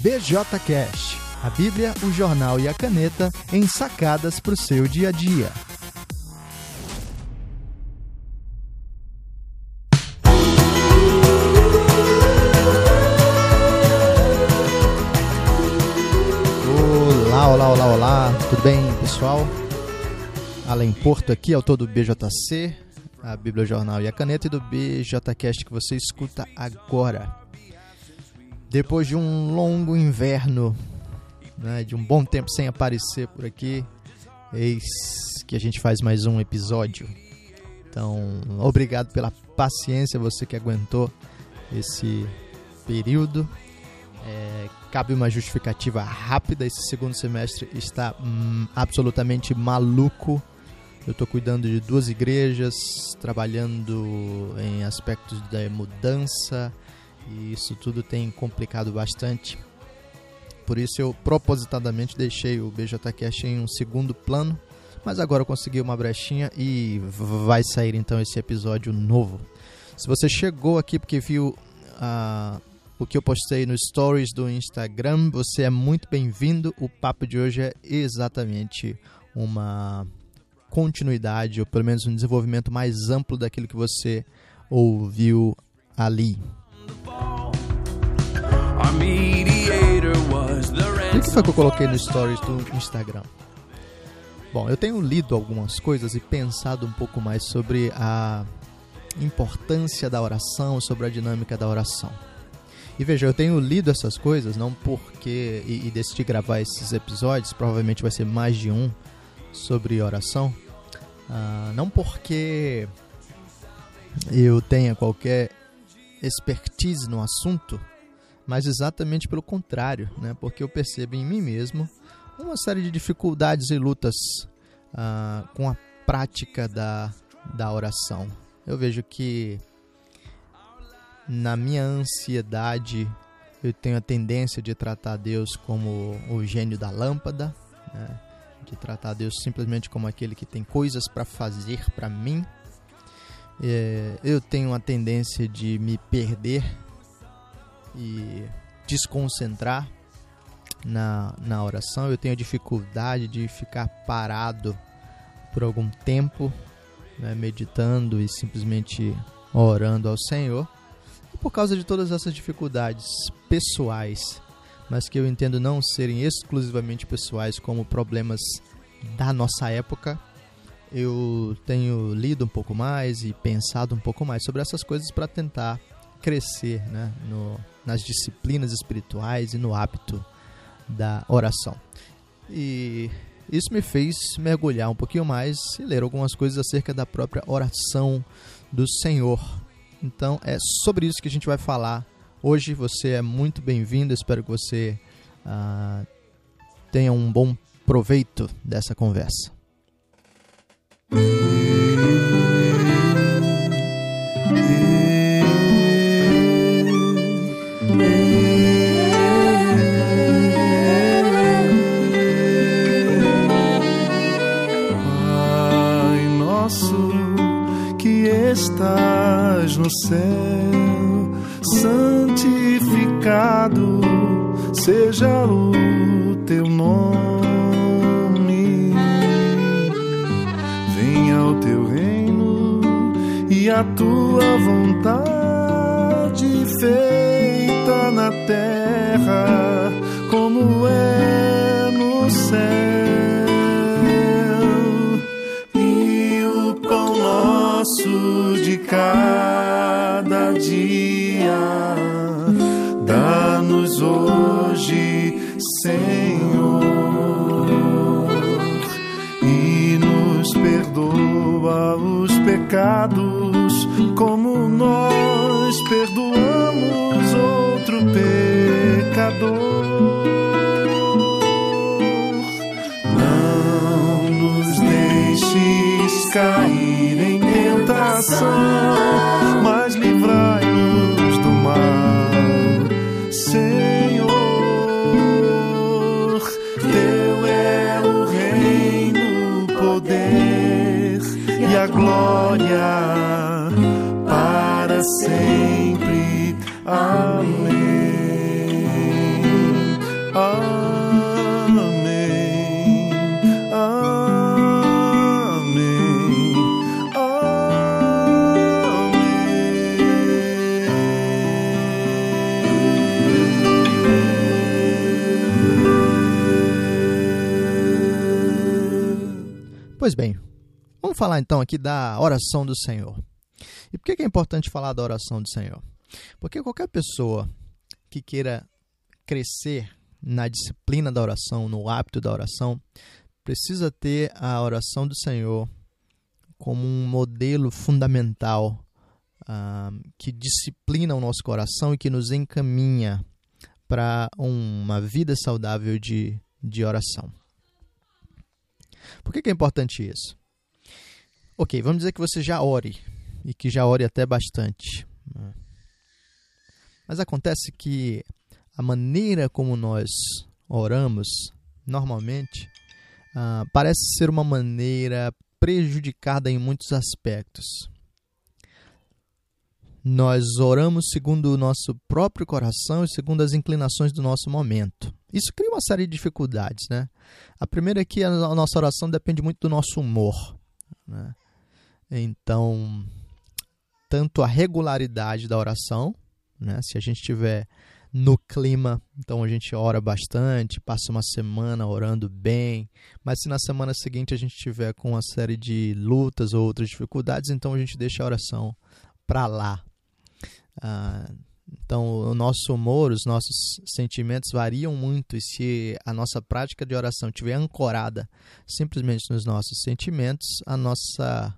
BJCast, a Bíblia, o jornal e a caneta em sacadas para o seu dia a dia. Olá, olá, olá, olá, tudo bem pessoal? Além Porto aqui, autor do BJC, a Bíblia, o jornal e a caneta e do BJCast que você escuta agora. Depois de um longo inverno, né, de um bom tempo sem aparecer por aqui, eis que a gente faz mais um episódio. Então, obrigado pela paciência, você que aguentou esse período. É, cabe uma justificativa rápida. Esse segundo semestre está hum, absolutamente maluco. Eu estou cuidando de duas igrejas, trabalhando em aspectos da mudança, e isso tudo tem complicado bastante. Por isso eu propositadamente deixei o BJCast em um segundo plano, mas agora eu consegui uma brechinha e vai sair então esse episódio novo. Se você chegou aqui porque viu uh, o que eu postei no stories do Instagram, você é muito bem-vindo. O papo de hoje é exatamente uma continuidade, ou pelo menos um desenvolvimento mais amplo daquilo que você ouviu ali. O que foi que eu coloquei no stories do Instagram? Bom, eu tenho lido algumas coisas e pensado um pouco mais sobre a importância da oração, sobre a dinâmica da oração. E veja, eu tenho lido essas coisas não porque e, e decidi gravar esses episódios, provavelmente vai ser mais de um sobre oração, uh, não porque eu tenha qualquer expertise no assunto, mas exatamente pelo contrário, né? porque eu percebo em mim mesmo uma série de dificuldades e lutas uh, com a prática da, da oração. Eu vejo que na minha ansiedade eu tenho a tendência de tratar Deus como o gênio da lâmpada, né? de tratar Deus simplesmente como aquele que tem coisas para fazer para mim é, eu tenho a tendência de me perder e desconcentrar na, na oração. Eu tenho dificuldade de ficar parado por algum tempo, né, meditando e simplesmente orando ao Senhor. E por causa de todas essas dificuldades pessoais, mas que eu entendo não serem exclusivamente pessoais, como problemas da nossa época, eu tenho lido um pouco mais e pensado um pouco mais sobre essas coisas para tentar crescer né, no, nas disciplinas espirituais e no hábito da oração. E isso me fez mergulhar um pouquinho mais e ler algumas coisas acerca da própria oração do Senhor. Então é sobre isso que a gente vai falar hoje. Você é muito bem-vindo, espero que você ah, tenha um bom proveito dessa conversa. Pai pecados como nós perdoamos outro pecador. Não nos deixes cair em tentação, Pois bem, vamos falar então aqui da oração do Senhor. E por que é importante falar da oração do Senhor? Porque qualquer pessoa que queira crescer na disciplina da oração, no hábito da oração, precisa ter a oração do Senhor como um modelo fundamental uh, que disciplina o nosso coração e que nos encaminha para uma vida saudável de, de oração. Por que, que é importante isso? Ok, vamos dizer que você já ore e que já ore até bastante. Né? Mas acontece que a maneira como nós oramos, normalmente, uh, parece ser uma maneira prejudicada em muitos aspectos. Nós oramos segundo o nosso próprio coração e segundo as inclinações do nosso momento. Isso cria uma série de dificuldades, né? A primeira é que a nossa oração depende muito do nosso humor. Né? Então, tanto a regularidade da oração, né? Se a gente tiver no clima, então a gente ora bastante, passa uma semana orando bem, mas se na semana seguinte a gente tiver com uma série de lutas ou outras dificuldades, então a gente deixa a oração para lá. Ah, então, o nosso humor, os nossos sentimentos variam muito, e se a nossa prática de oração estiver ancorada simplesmente nos nossos sentimentos, a nossa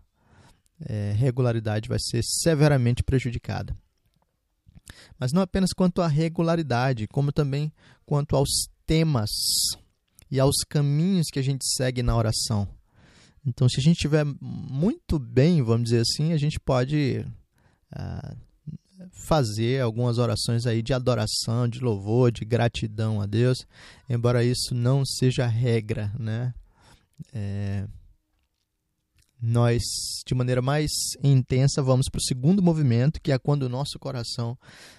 é, regularidade vai ser severamente prejudicada. Mas não apenas quanto à regularidade, como também quanto aos temas e aos caminhos que a gente segue na oração. Então, se a gente estiver muito bem, vamos dizer assim, a gente pode uh, fazer algumas orações aí de adoração, de louvor, de gratidão a Deus, embora isso não seja regra, né? É, nós, de maneira mais intensa, vamos para o segundo movimento, que é quando o nosso coração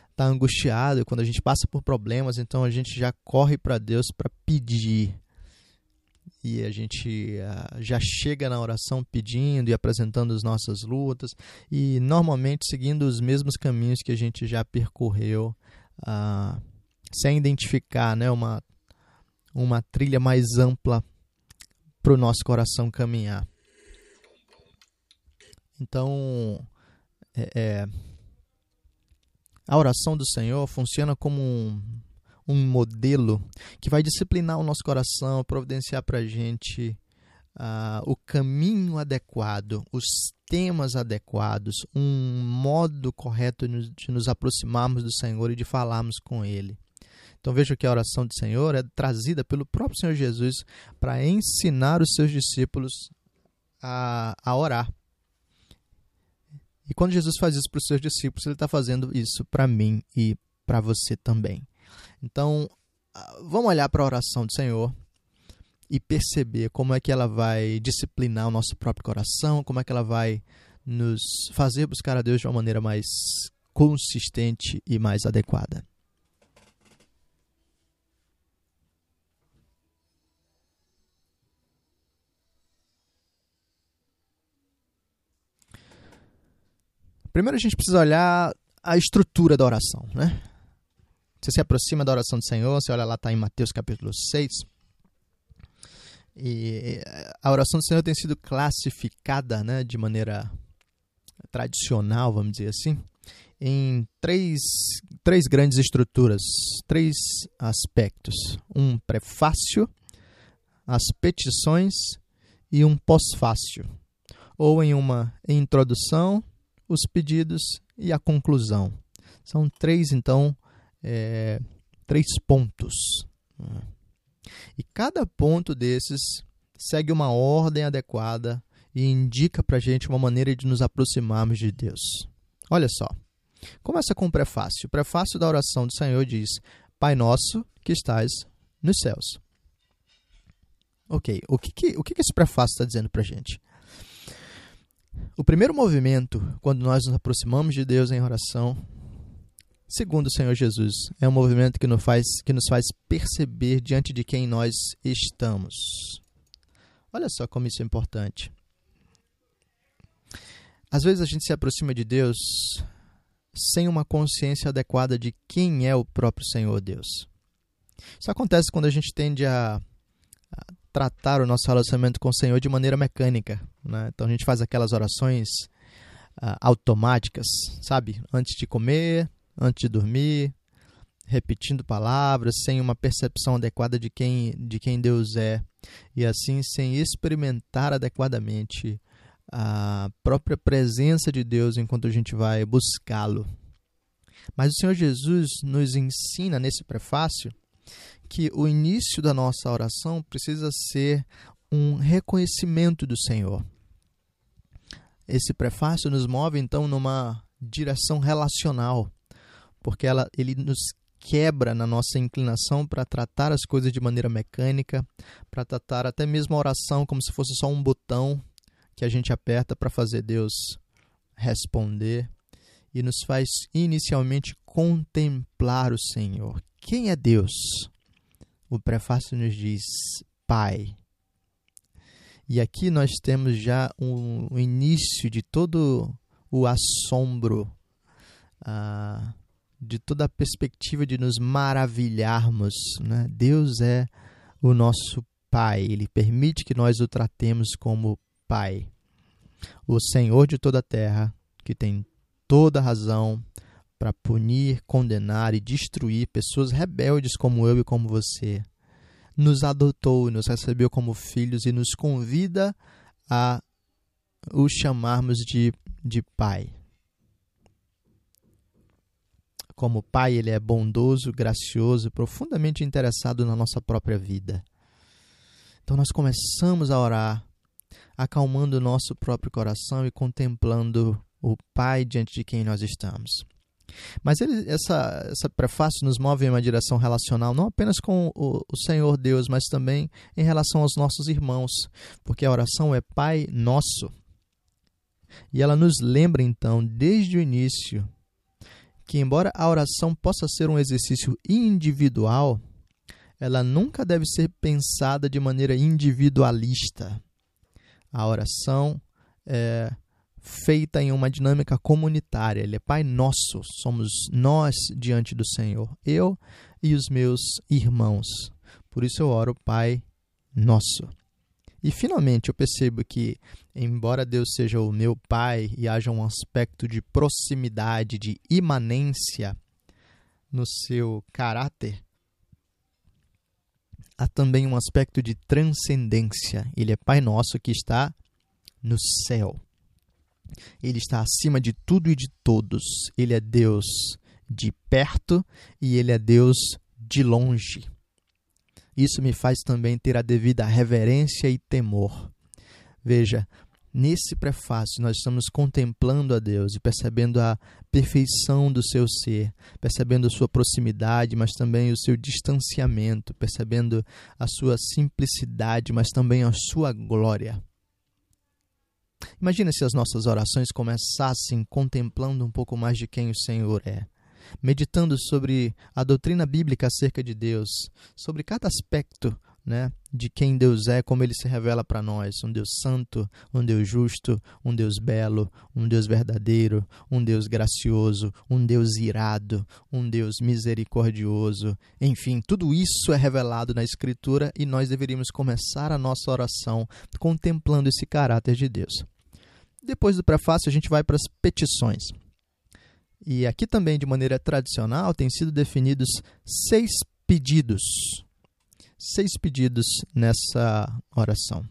está angustiado, quando a gente passa por problemas, então a gente já corre para Deus para pedir. E a gente uh, já chega na oração pedindo e apresentando as nossas lutas, e normalmente seguindo os mesmos caminhos que a gente já percorreu, uh, sem identificar né, uma, uma trilha mais ampla para o nosso coração caminhar. Então, é, é, a oração do Senhor funciona como um, um modelo que vai disciplinar o nosso coração, providenciar para a gente uh, o caminho adequado, os temas adequados, um modo correto de nos aproximarmos do Senhor e de falarmos com Ele. Então veja que a oração do Senhor é trazida pelo próprio Senhor Jesus para ensinar os seus discípulos a, a orar. E quando Jesus faz isso para os seus discípulos, ele está fazendo isso para mim e para você também. Então, ah, vamos olhar para a oração do Senhor e perceber como é que ela vai disciplinar o nosso próprio coração, como é que ela vai nos fazer buscar a Deus de uma maneira mais consistente e mais adequada. Primeiro a gente precisa olhar a estrutura da oração, né? Você se aproxima da oração do Senhor, você olha lá, está em Mateus capítulo 6. E a oração do Senhor tem sido classificada né, de maneira tradicional, vamos dizer assim, em três, três grandes estruturas, três aspectos: um prefácio, as petições e um pós-fácio. Ou em uma introdução, os pedidos e a conclusão. São três, então, é, três pontos. E cada ponto desses segue uma ordem adequada e indica para a gente uma maneira de nos aproximarmos de Deus. Olha só. Começa com o prefácio. O prefácio da oração do Senhor diz: Pai nosso que estás nos céus. Ok, o que, que, o que, que esse prefácio está dizendo para a gente? O primeiro movimento, quando nós nos aproximamos de Deus em oração, segundo o Senhor Jesus, é um movimento que nos faz, que nos faz perceber diante de quem nós estamos. Olha só como isso é importante. Às vezes a gente se aproxima de Deus sem uma consciência adequada de quem é o próprio Senhor Deus. Isso acontece quando a gente tende a, a tratar o nosso relacionamento com o Senhor de maneira mecânica. Né? Então a gente faz aquelas orações uh, automáticas, sabe? Antes de comer, antes de dormir, repetindo palavras, sem uma percepção adequada de quem, de quem Deus é, e assim sem experimentar adequadamente a própria presença de Deus enquanto a gente vai buscá-lo. Mas o Senhor Jesus nos ensina nesse prefácio que o início da nossa oração precisa ser um reconhecimento do Senhor. Esse prefácio nos move então numa direção relacional, porque ela, ele nos quebra na nossa inclinação para tratar as coisas de maneira mecânica, para tratar até mesmo a oração como se fosse só um botão que a gente aperta para fazer Deus responder e nos faz inicialmente contemplar o Senhor. Quem é Deus? O prefácio nos diz Pai. E aqui nós temos já um, um início de todo o assombro, ah, de toda a perspectiva de nos maravilharmos. Né? Deus é o nosso Pai, Ele permite que nós o tratemos como Pai. O Senhor de toda a terra, que tem toda razão para punir, condenar e destruir pessoas rebeldes como eu e como você. Nos adotou, nos recebeu como filhos e nos convida a o chamarmos de, de Pai. Como Pai, Ele é bondoso, gracioso, profundamente interessado na nossa própria vida. Então nós começamos a orar, acalmando o nosso próprio coração e contemplando o Pai diante de quem nós estamos. Mas ele, essa, essa prefácio nos move em uma direção relacional, não apenas com o, o, Senhor Deus, mas também em relação aos nossos irmãos, porque a oração é Pai Nosso. E ela nos lembra, então, desde o início, que, embora a oração possa ser um exercício individual, ela nunca deve ser pensada de maneira individualista. A oração é feita em uma dinâmica comunitária. Ele é Pai Nosso, somos nós diante do Senhor, eu e os meus irmãos. Por isso eu oro, Pai Nosso. E finalmente eu percebo que, embora Deus seja o meu Pai e haja um aspecto de proximidade, de imanência no seu caráter, há também um aspecto de transcendência. Ele é Pai Nosso que está no céu. Ele está acima de tudo e de todos. Ele é Deus de perto e ele é Deus de longe. Isso me faz também ter a devida reverência e temor. Veja, nesse prefácio nós estamos contemplando a Deus e percebendo a perfeição do seu ser, percebendo a sua proximidade, mas também o seu distanciamento, percebendo a sua simplicidade, mas também a sua glória. Imagina se as nossas orações começassem contemplando um pouco mais de quem o Senhor é, meditando sobre a doutrina bíblica acerca de Deus, sobre cada aspecto né, de quem Deus é, como ele se revela para nós: um Deus santo, um Deus justo, um Deus belo, um Deus verdadeiro, um Deus gracioso, um Deus irado, um Deus misericordioso. Enfim, tudo isso é revelado na Escritura e nós deveríamos começar a nossa oração contemplando esse caráter de Deus. Depois do prefácio, a gente vai para as petições. E aqui também, de maneira tradicional, têm sido definidos seis pedidos seis pedidos nessa oração,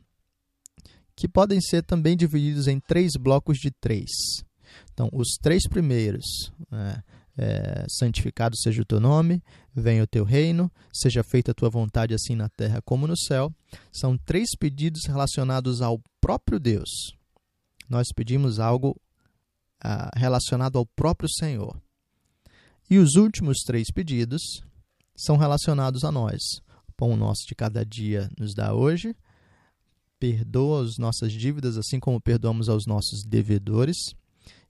que podem ser também divididos em três blocos de três. Então, os três primeiros, né, é, santificado seja o teu nome, venha o teu reino, seja feita a tua vontade assim na terra como no céu, são três pedidos relacionados ao próprio Deus. Nós pedimos algo ah, relacionado ao próprio Senhor. E os últimos três pedidos são relacionados a nós pão nosso de cada dia nos dá hoje. Perdoa as nossas dívidas, assim como perdoamos aos nossos devedores.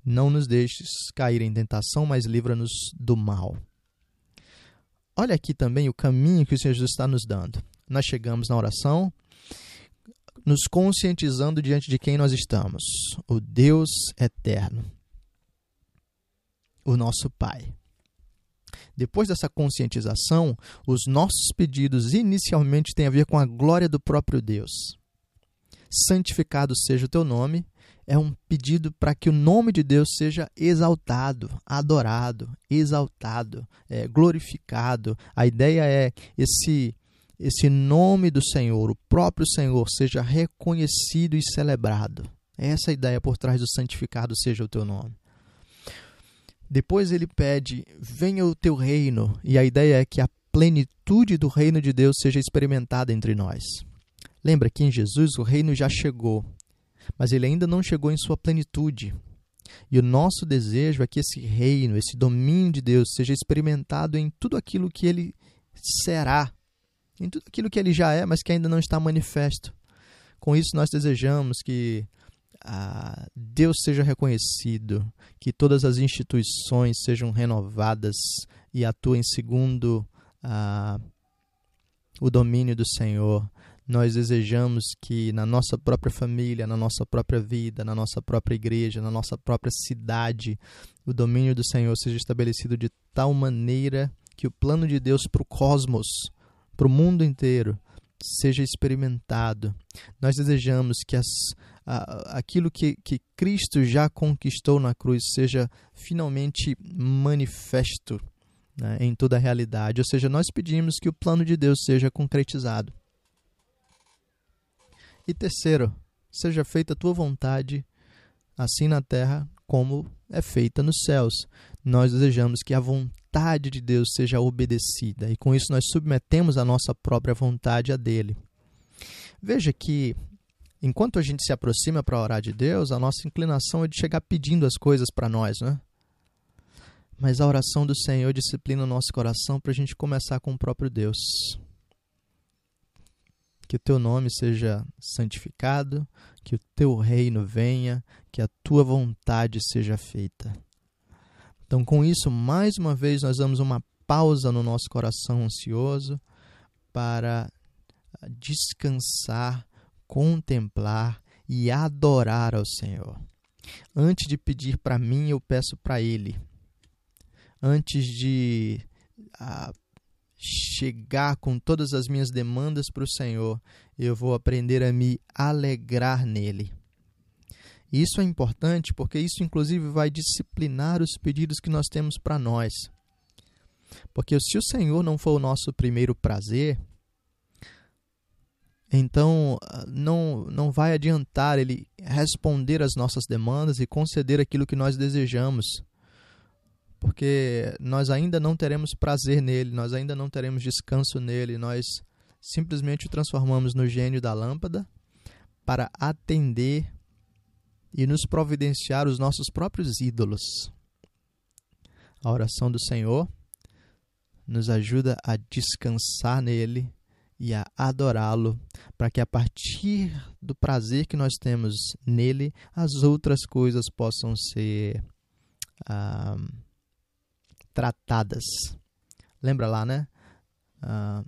Não nos deixes cair em tentação, mas livra-nos do mal. Olha aqui também o caminho que o Senhor Jesus está nos dando. Nós chegamos na oração, nos conscientizando diante de quem nós estamos: o Deus eterno, o nosso Pai. Depois dessa conscientização, os nossos pedidos inicialmente têm a ver com a glória do próprio Deus. Santificado seja o teu nome, é um pedido para que o nome de Deus seja exaltado, adorado, exaltado, é, glorificado. A ideia é esse esse nome do Senhor, o próprio Senhor, seja reconhecido e celebrado. Essa é a ideia por trás do santificado seja o teu nome. Depois ele pede: venha o teu reino, e a ideia é que a plenitude do reino de Deus seja experimentada entre nós. Lembra que em Jesus o reino já chegou, mas ele ainda não chegou em sua plenitude. E o nosso desejo é que esse reino, esse domínio de Deus, seja experimentado em tudo aquilo que ele será, em tudo aquilo que ele já é, mas que ainda não está manifesto. Com isso, nós desejamos que ah, Deus seja reconhecido, que todas as instituições sejam renovadas e atuem segundo ah, o domínio do Senhor, nós desejamos que na nossa própria família, na nossa própria vida, na nossa própria igreja, na nossa própria cidade, o domínio do Senhor seja estabelecido de tal maneira que o plano de Deus para o cosmos, para o mundo inteiro, seja experimentado. Nós desejamos que as, a, aquilo que, que Cristo já conquistou na cruz seja finalmente manifesto né, em toda a realidade. Ou seja, nós pedimos que o plano de Deus seja concretizado. E terceiro, seja feita a tua vontade, assim na terra como é feita nos céus. Nós desejamos que a vontade de Deus seja obedecida e com isso nós submetemos a nossa própria vontade a dele. Veja que enquanto a gente se aproxima para orar de Deus, a nossa inclinação é de chegar pedindo as coisas para nós, né? Mas a oração do Senhor disciplina o nosso coração para a gente começar com o próprio Deus que o teu nome seja santificado, que o teu reino venha, que a tua vontade seja feita. Então, com isso, mais uma vez, nós damos uma pausa no nosso coração ansioso para descansar, contemplar e adorar ao Senhor. Antes de pedir para mim, eu peço para Ele. Antes de ah, chegar com todas as minhas demandas para o Senhor, eu vou aprender a me alegrar nele. Isso é importante porque isso, inclusive, vai disciplinar os pedidos que nós temos para nós. Porque se o Senhor não for o nosso primeiro prazer, então não, não vai adiantar Ele responder às nossas demandas e conceder aquilo que nós desejamos porque nós ainda não teremos prazer nele, nós ainda não teremos descanso nele, nós simplesmente o transformamos no gênio da lâmpada para atender e nos providenciar os nossos próprios ídolos. A oração do Senhor nos ajuda a descansar nele e a adorá-lo, para que a partir do prazer que nós temos nele, as outras coisas possam ser. Ah, tratadas. Lembra lá, né? Ah,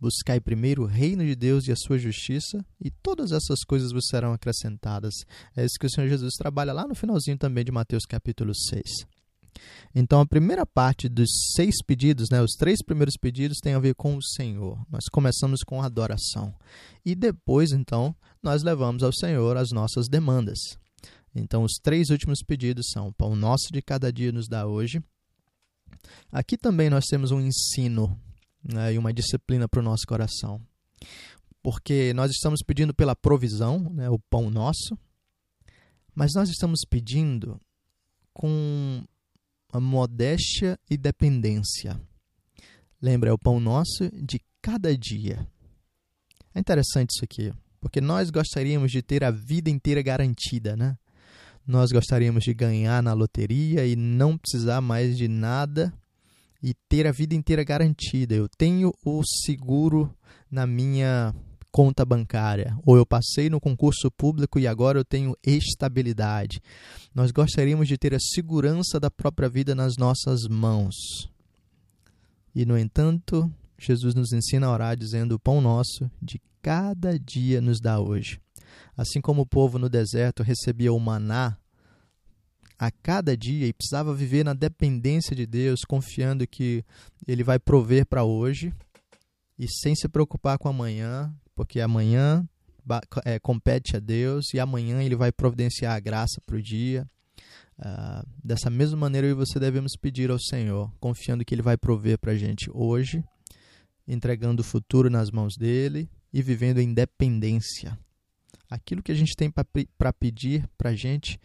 buscai primeiro o reino de Deus e a sua justiça, e todas essas coisas vos serão acrescentadas. É isso que o Senhor Jesus trabalha lá no finalzinho também de Mateus capítulo 6. Então, a primeira parte dos seis pedidos, né, os três primeiros pedidos, tem a ver com o Senhor. Nós começamos com adoração. E depois, então, nós levamos ao Senhor as nossas demandas. Então, os três últimos pedidos são: o pão nosso de cada dia nos dá hoje, Aqui também nós temos um ensino né, e uma disciplina para o nosso coração. Porque nós estamos pedindo pela provisão, né, o pão nosso, mas nós estamos pedindo com a modéstia e dependência. Lembra, é o pão nosso de cada dia. É interessante isso aqui, porque nós gostaríamos de ter a vida inteira garantida, né? Nós gostaríamos de ganhar na loteria e não precisar mais de nada e ter a vida inteira garantida. Eu tenho o seguro na minha conta bancária, ou eu passei no concurso público e agora eu tenho estabilidade. Nós gostaríamos de ter a segurança da própria vida nas nossas mãos. E, no entanto, Jesus nos ensina a orar dizendo: O pão nosso de cada dia nos dá hoje. Assim como o povo no deserto recebia o maná a cada dia e precisava viver na dependência de Deus, confiando que Ele vai prover para hoje e sem se preocupar com amanhã, porque amanhã é, compete a Deus e amanhã Ele vai providenciar a graça para o dia. Uh, dessa mesma maneira, eu e você devemos pedir ao Senhor, confiando que Ele vai prover para a gente hoje, entregando o futuro nas mãos dele e vivendo em dependência. Aquilo que a gente tem para pedir para a gente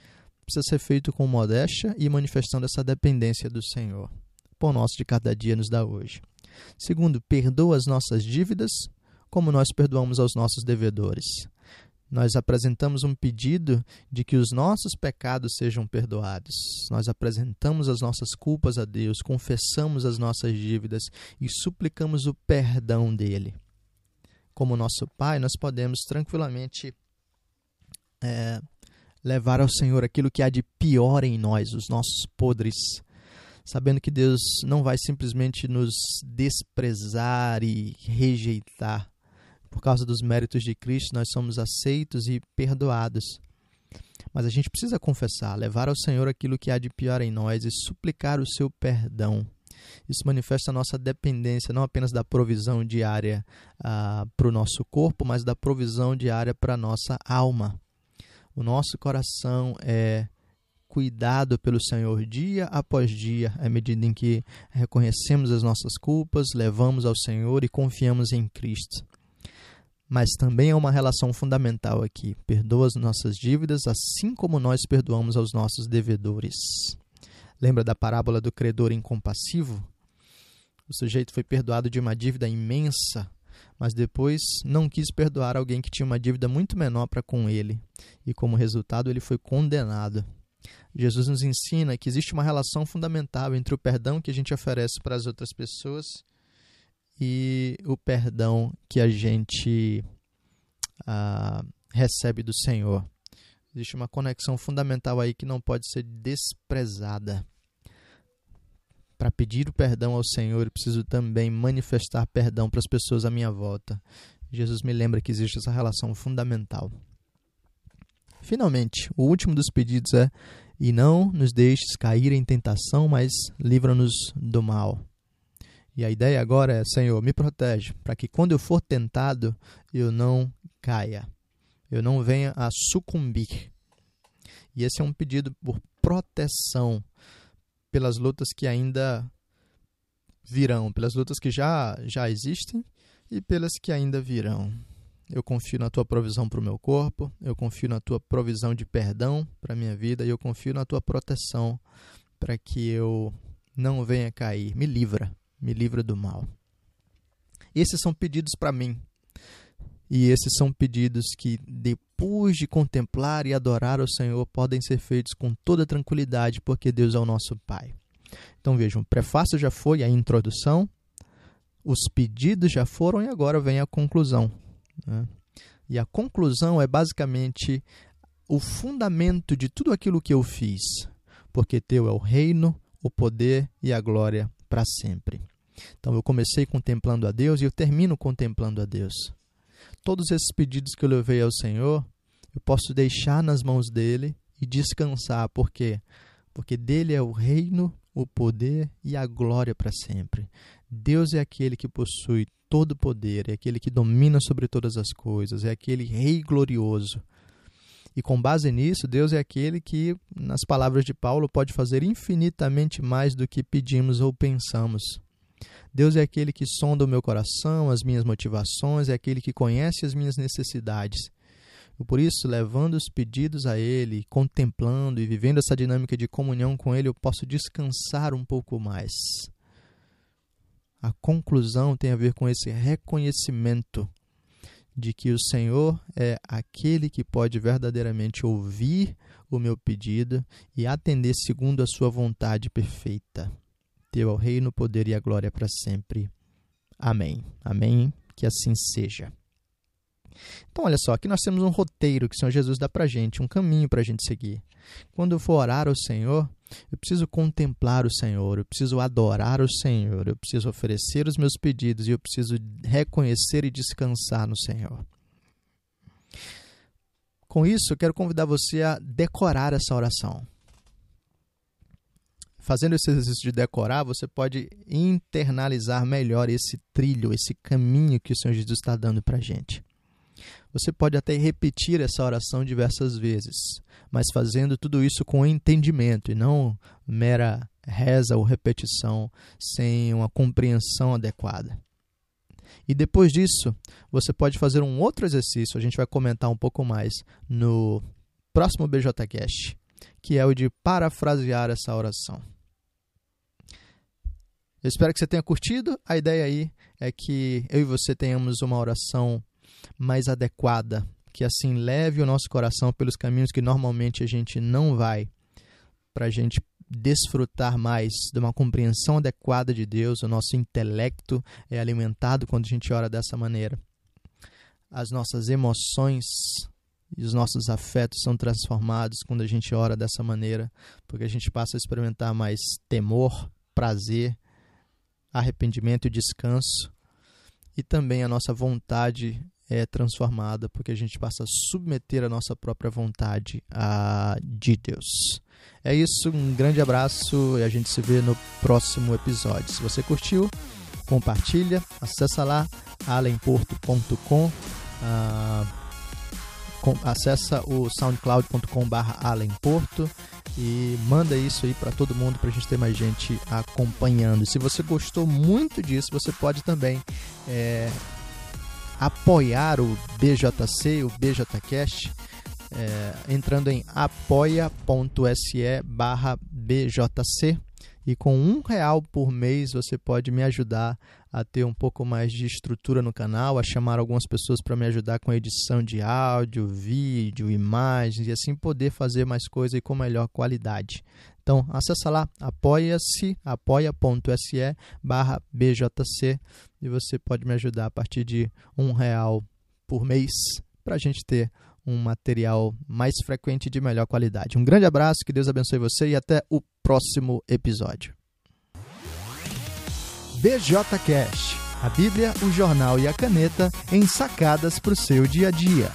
precisa ser feito com modéstia e manifestando essa dependência do Senhor. Pão nosso de cada dia nos dá hoje. Segundo, perdoa as nossas dívidas, como nós perdoamos aos nossos devedores nós apresentamos um pedido de que os nossos pecados sejam perdoados. Nós apresentamos as nossas culpas a Deus, confessamos as nossas dívidas e suplicamos o perdão dele. Como nosso Pai, nós podemos tranquilamente é, levar ao Senhor aquilo que há de pior em nós, os nossos podres, sabendo que Deus não vai simplesmente nos desprezar e rejeitar por causa dos méritos de Cristo, nós somos aceitos e perdoados. Mas a gente precisa confessar, levar ao Senhor aquilo que há de pior em nós e suplicar o seu perdão. Isso manifesta a nossa dependência não apenas da provisão diária ah, para o nosso corpo, mas da provisão diária para a nossa alma. O nosso coração é cuidado pelo Senhor dia após dia, à medida em que reconhecemos as nossas culpas, levamos ao Senhor e confiamos em Cristo mas também é uma relação fundamental aqui. Perdoa as nossas dívidas, assim como nós perdoamos aos nossos devedores. Lembra da parábola do credor incompassivo? O sujeito foi perdoado de uma dívida imensa, mas depois não quis perdoar alguém que tinha uma dívida muito menor para com ele, e como resultado ele foi condenado. Jesus nos ensina que existe uma relação fundamental entre o perdão que a gente oferece para as outras pessoas e o perdão que a gente ah, recebe do Senhor. Existe uma conexão fundamental aí que não pode ser desprezada. Para pedir o perdão ao Senhor, eu preciso também manifestar perdão para as pessoas à minha volta. Jesus me lembra que existe essa relação fundamental. Finalmente, o último dos pedidos é: E não nos deixes cair em tentação, mas livra-nos do mal. E a ideia agora é: Senhor, me protege, para que quando eu for tentado, eu não caia, eu não venha a sucumbir. E esse é um pedido por proteção pelas lutas que ainda virão, pelas lutas que já, já existem e pelas que ainda virão. Eu confio na tua provisão para o meu corpo, eu confio na tua provisão de perdão para a minha vida e eu confio na tua proteção para que eu não venha cair. Me livra me livra do mal. Esses são pedidos para mim. E esses são pedidos que, depois de contemplar e adorar o Senhor, podem ser feitos com toda tranquilidade, porque Deus é o nosso Pai. Então vejam, o prefácio já foi a introdução, os pedidos já foram e agora vem a conclusão. Né? E a conclusão é basicamente o fundamento de tudo aquilo que eu fiz, porque teu é o reino, o poder e a glória para sempre. Então eu comecei contemplando a Deus e eu termino contemplando a Deus. Todos esses pedidos que eu levei ao Senhor, eu posso deixar nas mãos dele e descansar, por quê? Porque dele é o reino, o poder e a glória para sempre. Deus é aquele que possui todo o poder, é aquele que domina sobre todas as coisas, é aquele rei glorioso. E com base nisso, Deus é aquele que, nas palavras de Paulo, pode fazer infinitamente mais do que pedimos ou pensamos. Deus é aquele que sonda o meu coração, as minhas motivações, é aquele que conhece as minhas necessidades. Por isso, levando os pedidos a Ele, contemplando e vivendo essa dinâmica de comunhão com Ele, eu posso descansar um pouco mais. A conclusão tem a ver com esse reconhecimento de que o Senhor é aquele que pode verdadeiramente ouvir o meu pedido e atender segundo a sua vontade perfeita. Teu ao reino, o poder e a glória para sempre. Amém. Amém. Que assim seja. Então, olha só, aqui nós temos um roteiro que o Senhor Jesus dá para gente, um caminho para a gente seguir. Quando eu for orar ao Senhor, eu preciso contemplar o Senhor, eu preciso adorar o Senhor, eu preciso oferecer os meus pedidos e eu preciso reconhecer e descansar no Senhor. Com isso, eu quero convidar você a decorar essa oração. Fazendo esse exercício de decorar, você pode internalizar melhor esse trilho, esse caminho que o Senhor Jesus está dando para a gente. Você pode até repetir essa oração diversas vezes, mas fazendo tudo isso com entendimento e não mera reza ou repetição sem uma compreensão adequada. E depois disso, você pode fazer um outro exercício, a gente vai comentar um pouco mais no próximo BJCast, que é o de parafrasear essa oração. Eu espero que você tenha curtido. A ideia aí é que eu e você tenhamos uma oração mais adequada, que assim leve o nosso coração pelos caminhos que normalmente a gente não vai, para a gente desfrutar mais de uma compreensão adequada de Deus, o nosso intelecto é alimentado quando a gente ora dessa maneira. As nossas emoções e os nossos afetos são transformados quando a gente ora dessa maneira, porque a gente passa a experimentar mais temor, prazer, arrependimento e descanso, e também a nossa vontade é transformada, porque a gente passa a submeter a nossa própria vontade a de Deus. É isso, um grande abraço e a gente se vê no próximo episódio. Se você curtiu, compartilha, acessa lá alemporto.com, uh, acessa o soundcloud.com/alemporto e manda isso aí para todo mundo para a gente ter mais gente acompanhando. Se você gostou muito disso, você pode também é, apoiar o BJC, o BJCast, é, entrando em apoia.se barra BJC e com um real por mês você pode me ajudar a ter um pouco mais de estrutura no canal, a chamar algumas pessoas para me ajudar com a edição de áudio, vídeo, imagens e assim poder fazer mais coisas e com melhor qualidade. Então, acessa lá, apoia-se, apoia.se barra BJC e você pode me ajudar a partir de um real por mês para a gente ter um material mais frequente e de melhor qualidade. Um grande abraço, que Deus abençoe você e até o próximo episódio. BJ Cash, a Bíblia, o jornal e a caneta em sacadas para o seu dia a dia.